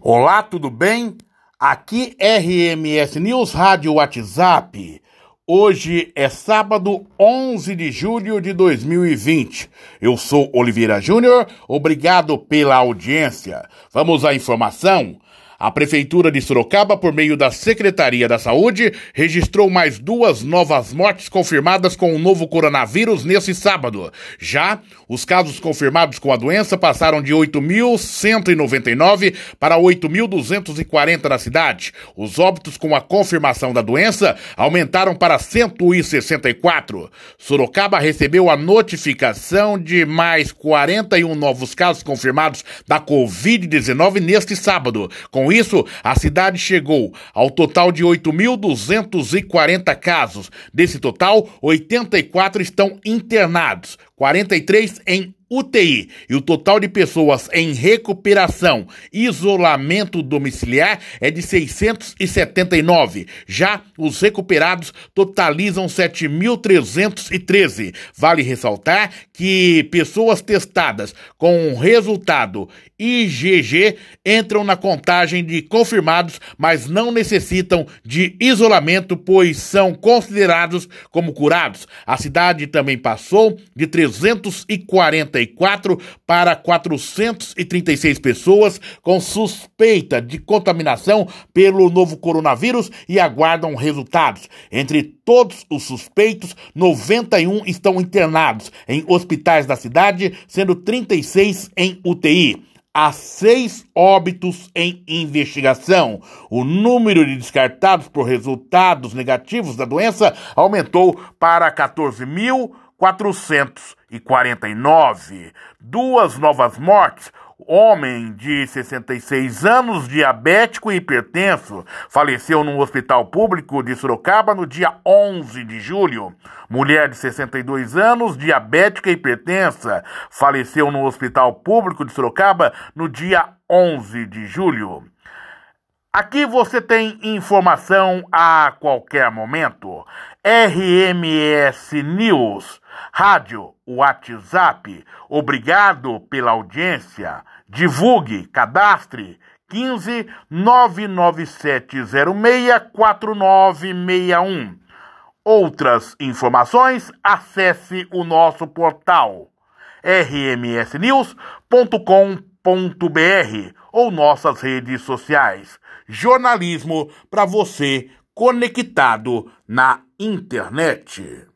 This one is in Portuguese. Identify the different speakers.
Speaker 1: Olá, tudo bem? Aqui RMS News Rádio WhatsApp. Hoje é sábado 11 de julho de 2020. Eu sou Oliveira Júnior, obrigado pela audiência. Vamos à informação. A Prefeitura de Sorocaba, por meio da Secretaria da Saúde, registrou mais duas novas mortes confirmadas com o novo coronavírus nesse sábado. Já, os casos confirmados com a doença passaram de 8.199 para 8.240 na cidade. Os óbitos com a confirmação da doença aumentaram para 164. Sorocaba recebeu a notificação de mais 41 novos casos confirmados da Covid-19 neste sábado. Com isso, a cidade chegou ao total de 8.240 casos. Desse total, 84 estão internados, 43 em UTI e o total de pessoas em recuperação isolamento domiciliar é de 679. Já os recuperados totalizam 7.313. Vale ressaltar que pessoas testadas com resultado IgG entram na contagem de confirmados, mas não necessitam de isolamento, pois são considerados como curados. A cidade também passou de 340 44 para 436 pessoas com suspeita de contaminação pelo novo coronavírus e aguardam resultados. Entre todos os suspeitos, 91 estão internados em hospitais da cidade, sendo 36 em UTI há seis óbitos em investigação. O número de descartados por resultados negativos da doença aumentou para 14 mil. 449. Duas novas mortes. Homem de 66 anos, diabético e hipertenso, faleceu no hospital público de Sorocaba no dia 11 de julho. Mulher de 62 anos, diabética e hipertensa, faleceu no hospital público de Sorocaba no dia 11 de julho. Aqui você tem informação a qualquer momento. RMS News, rádio, WhatsApp. Obrigado pela audiência. Divulgue, cadastre 15 99706 4961. Outras informações, acesse o nosso portal rmsnews.com.br ou nossas redes sociais. Jornalismo para você conectado na internet.